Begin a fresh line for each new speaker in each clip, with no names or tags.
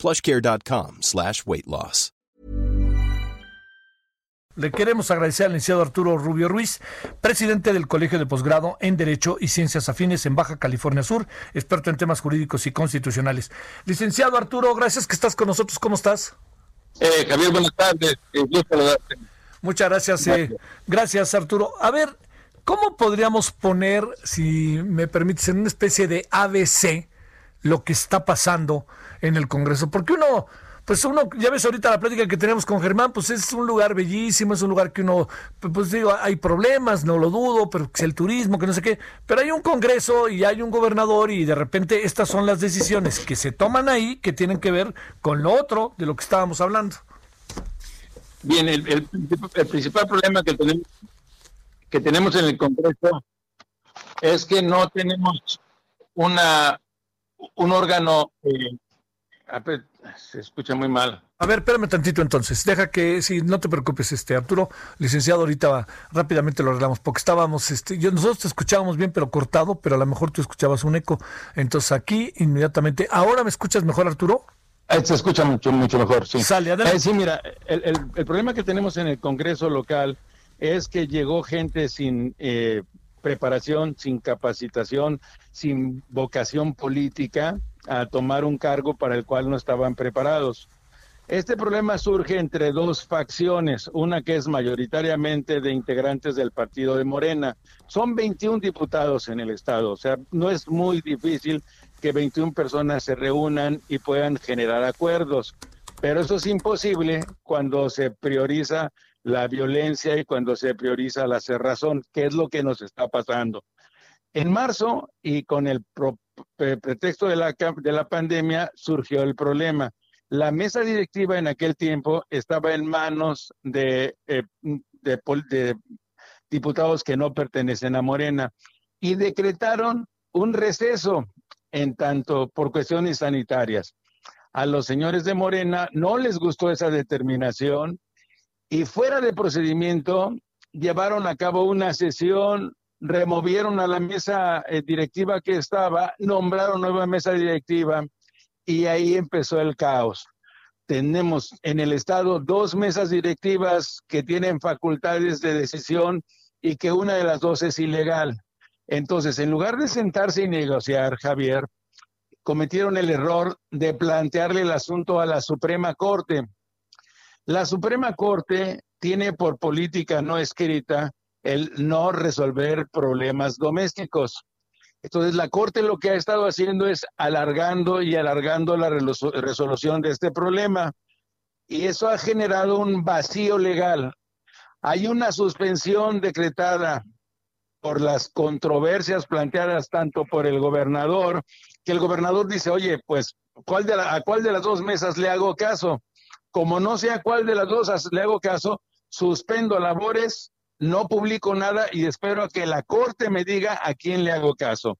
plushcare.com slash weight loss.
Le queremos agradecer al licenciado Arturo Rubio Ruiz, presidente del Colegio de Posgrado en Derecho y Ciencias Afines en Baja California Sur, experto en temas jurídicos y constitucionales. Licenciado Arturo, gracias que estás con nosotros. ¿Cómo estás?
Eh, Javier, buenas tardes. Eh,
Muchas gracias. Eh, gracias, Arturo. A ver, ¿cómo podríamos poner, si me permites, en una especie de ABC lo que está pasando en el Congreso? Porque uno pues uno, ya ves ahorita la plática que tenemos con Germán, pues es un lugar bellísimo, es un lugar que uno, pues digo, hay problemas, no lo dudo, pero el turismo, que no sé qué, pero hay un Congreso y hay un gobernador y de repente estas son las decisiones que se toman ahí que tienen que ver con lo otro de lo que estábamos hablando.
Bien, el, el, principal problema que tenemos, que tenemos en el Congreso es que no tenemos una un órgano eh, se escucha muy mal.
A ver, espérame tantito entonces. Deja que, si no te preocupes, este Arturo, licenciado, ahorita rápidamente lo arreglamos, porque estábamos, este, yo, nosotros te escuchábamos bien, pero cortado, pero a lo mejor tú escuchabas un eco. Entonces aquí, inmediatamente, ¿ahora me escuchas mejor, Arturo?
se escucha mucho, mucho mejor, sí.
Sale, adelante.
Eh, sí, mira, el, el, el, problema que tenemos en el Congreso local es que llegó gente sin eh, preparación, sin capacitación, sin vocación política, a tomar un cargo para el cual no estaban preparados. Este problema surge entre dos facciones, una que es mayoritariamente de integrantes del partido de Morena. Son 21 diputados en el Estado, o sea, no es muy difícil que 21 personas se reúnan y puedan generar acuerdos, pero eso es imposible cuando se prioriza la violencia y cuando se prioriza la cerrazón, que es lo que nos está pasando. En marzo, y con el pretexto de la, de la pandemia, surgió el problema. La mesa directiva en aquel tiempo estaba en manos de, eh, de, diputados que no pertenecen a Morena y decretaron un receso en tanto por cuestiones sanitarias. A los señores de Morena no les gustó esa determinación y fuera de procedimiento llevaron a cabo una sesión removieron a la mesa eh, directiva que estaba, nombraron nueva mesa directiva y ahí empezó el caos. Tenemos en el Estado dos mesas directivas que tienen facultades de decisión y que una de las dos es ilegal. Entonces, en lugar de sentarse y negociar, Javier, cometieron el error de plantearle el asunto a la Suprema Corte. La Suprema Corte tiene por política no escrita el no resolver problemas domésticos. Entonces, la Corte lo que ha estado haciendo es alargando y alargando la resolución de este problema. Y eso ha generado un vacío legal. Hay una suspensión decretada por las controversias planteadas tanto por el gobernador, que el gobernador dice, oye, pues, ¿cuál de ¿a cuál de las dos mesas le hago caso? Como no sé a cuál de las dos le hago caso, suspendo labores no publico nada y espero a que la Corte me diga a quién le hago caso.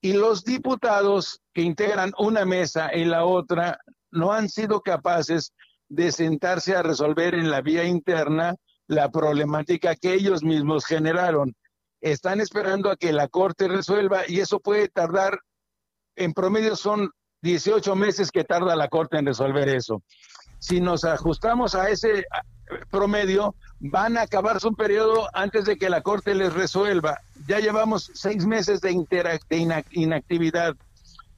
Y los diputados que integran una mesa y la otra no han sido capaces de sentarse a resolver en la vía interna la problemática que ellos mismos generaron. Están esperando a que la Corte resuelva y eso puede tardar, en promedio son 18 meses que tarda la Corte en resolver eso. Si nos ajustamos a ese promedio, van a acabar su periodo antes de que la Corte les resuelva. Ya llevamos seis meses de, inactividad,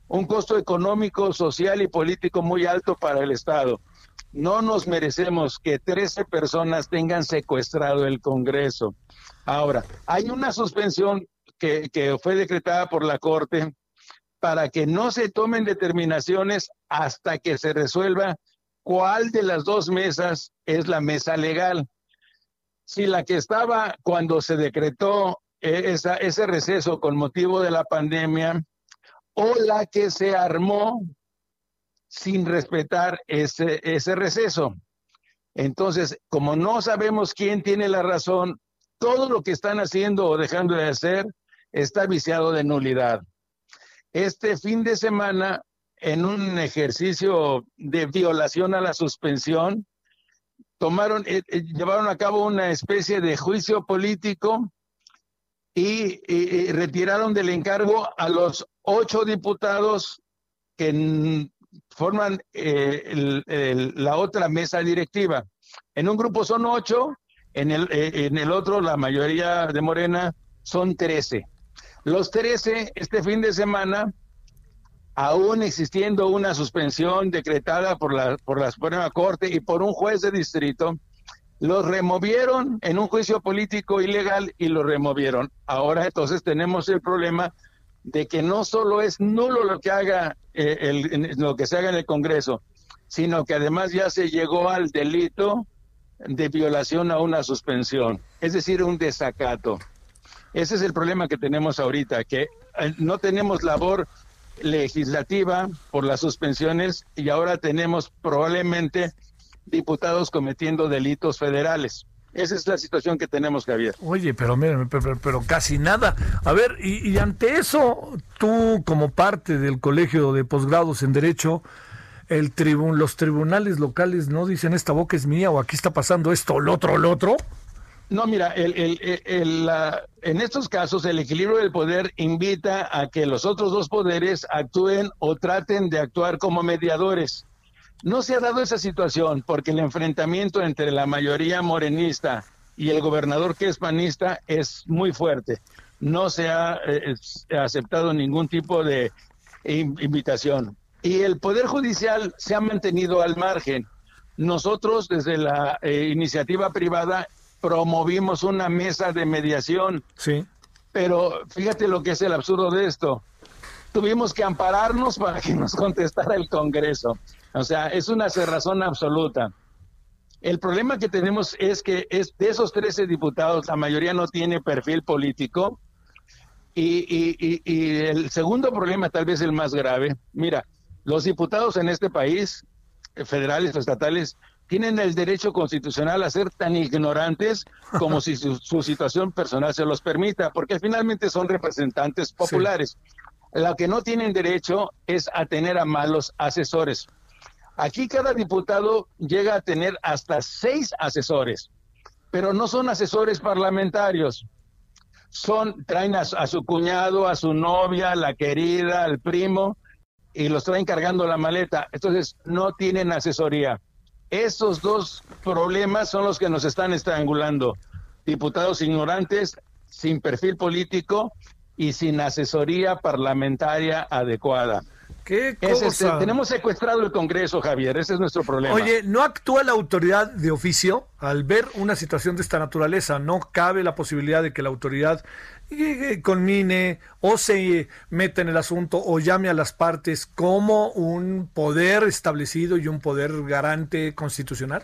un costo económico, social y político muy alto para el Estado. No nos merecemos que 13 personas tengan secuestrado el Congreso. Ahora, hay una suspensión que, que fue decretada por la Corte para que no se tomen determinaciones hasta que se resuelva cuál de las dos mesas es la mesa legal si la que estaba cuando se decretó eh, ese receso con motivo de la pandemia o la que se armó sin respetar ese, ese receso. Entonces, como no sabemos quién tiene la razón, todo lo que están haciendo o dejando de hacer está viciado de nulidad. Este fin de semana, en un ejercicio de violación a la suspensión, tomaron, eh, eh, llevaron a cabo una especie de juicio político y, retiraron del encargo a los ocho diputados que forman eh, la otra mesa directiva. En un grupo son ocho, en el, en el otro la mayoría de Morena son trece. Los trece, este fin de semana, aún existiendo una suspensión decretada por la, por la Suprema Corte y por un juez de distrito, los removieron en un juicio político ilegal y lo removieron. Ahora entonces tenemos el problema de que no solo es nulo lo que haga eh, el, lo que se haga en el Congreso, sino que además ya se llegó al delito de violación a una suspensión, es decir, un desacato. Ese es el problema que tenemos ahorita, que eh, no tenemos labor legislativa por las suspensiones y ahora tenemos probablemente diputados cometiendo delitos federales. Esa es la situación que tenemos, Javier.
Oye, pero miren, pero, casi nada. A ver, y, ante eso, tú como parte del Colegio de Posgrados en Derecho, el tribun, los tribunales locales no dicen esta boca es mía o aquí está pasando esto, lo otro, lo otro.
No, mira, el, el, en estos casos el equilibrio del poder invita a que los otros dos poderes actúen o traten de actuar como mediadores. No se ha dado esa situación porque el enfrentamiento entre la mayoría morenista y el gobernador que es panista es muy fuerte. No se ha eh, aceptado ningún tipo de invitación. Y el Poder Judicial se ha mantenido al margen. Nosotros, desde la eh, iniciativa privada, promovimos una mesa de mediación.
Sí.
Pero fíjate lo que es el absurdo de esto. Tuvimos que ampararnos para que nos contestara el Congreso. O sea, es una cerrazón absoluta. El problema que tenemos es que es de esos 13 diputados, la mayoría no tiene perfil político. Y, y, y, el segundo problema, tal vez el más grave, mira, los diputados en este país, federales o estatales, tienen el derecho constitucional a ser tan ignorantes como si su, situación personal se los permita, porque finalmente son representantes populares. Lo que no tienen derecho es a tener a malos asesores. Aquí cada diputado llega a tener hasta seis asesores, pero no son asesores parlamentarios. Son, traen a, a su cuñado, a su novia, la querida, al primo, y los traen cargando la maleta. Entonces, no tienen asesoría. Esos dos problemas son los que nos están estrangulando. Diputados ignorantes, sin perfil político y sin asesoría parlamentaria adecuada.
¿Qué cosa?
tenemos secuestrado el Congreso, Javier, ese es nuestro problema.
Oye, ¿no actúa la autoridad de oficio al ver una situación de esta naturaleza? ¿No cabe la posibilidad de que la autoridad conmine o se meta en el asunto o llame a las partes como un poder establecido y un poder garante constitucional?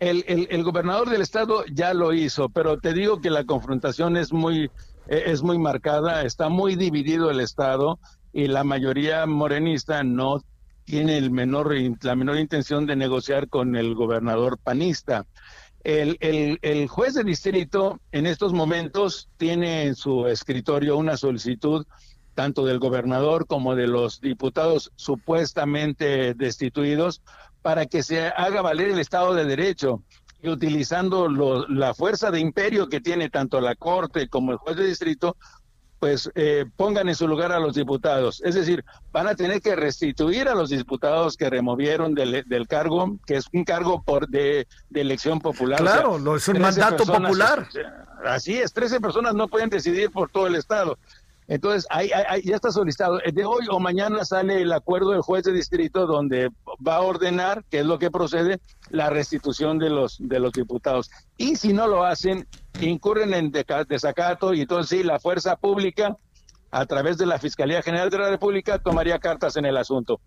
El, el, gobernador del estado ya lo hizo, pero te digo que la confrontación es muy, eh, es muy marcada, está muy dividido el estado y la mayoría morenista no tiene el menor, la menor intención de negociar con el gobernador panista. El, el, juez de distrito en estos momentos tiene en su escritorio una solicitud tanto del gobernador como de los diputados supuestamente destituidos para que se haga valer el Estado de Derecho y utilizando la fuerza de imperio que tiene tanto la Corte como el juez de distrito pues eh, pongan en su lugar a los diputados. Es decir, van a tener que restituir a los diputados que removieron del, cargo, que es un cargo por de, elección popular.
Claro, es un mandato popular.
Así es, 13 personas no pueden decidir por todo el Estado. Entonces, ahí, ya está solicitado. De hoy o mañana sale el acuerdo del juez de distrito donde va a ordenar, que es lo que procede, la restitución de los, de los diputados. Y si no lo hacen, incurren en desacato y entonces sí, la fuerza pública, a través de la Fiscalía General de la República, tomaría cartas en el asunto.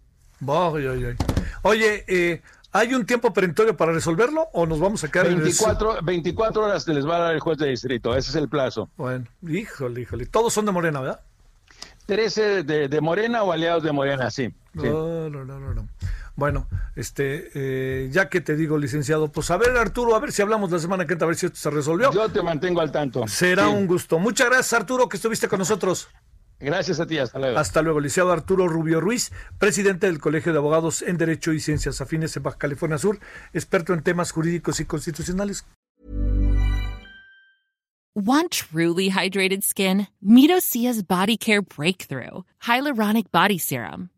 Oye, eh, ¿Hay un tiempo perentorio para resolverlo o nos vamos a quedar
24, en el... 24 horas se les va a dar el juez de distrito, ese es el plazo.
Bueno, híjole, híjole. Todos son de Morena, ¿verdad?
13 de, de Morena o aliados de Morena, sí.
No, no, no, no. Bueno, este, eh, ya que te digo, licenciado, pues a ver, Arturo, a ver si hablamos la semana que entra, a ver si esto se resolvió.
Yo te mantengo al tanto.
Será un gusto. Muchas gracias, Arturo, que estuviste con nosotros.
Gracias a ti, hasta luego.
Hasta luego, licenciado Arturo Rubio Ruiz, presidente del Colegio de Abogados en Derecho y Ciencias Afines en Baja California Sur, experto en temas jurídicos y constitucionales.
Want truly hydrated skin? Midosia's Body Care Breakthrough Hyaluronic Body Serum.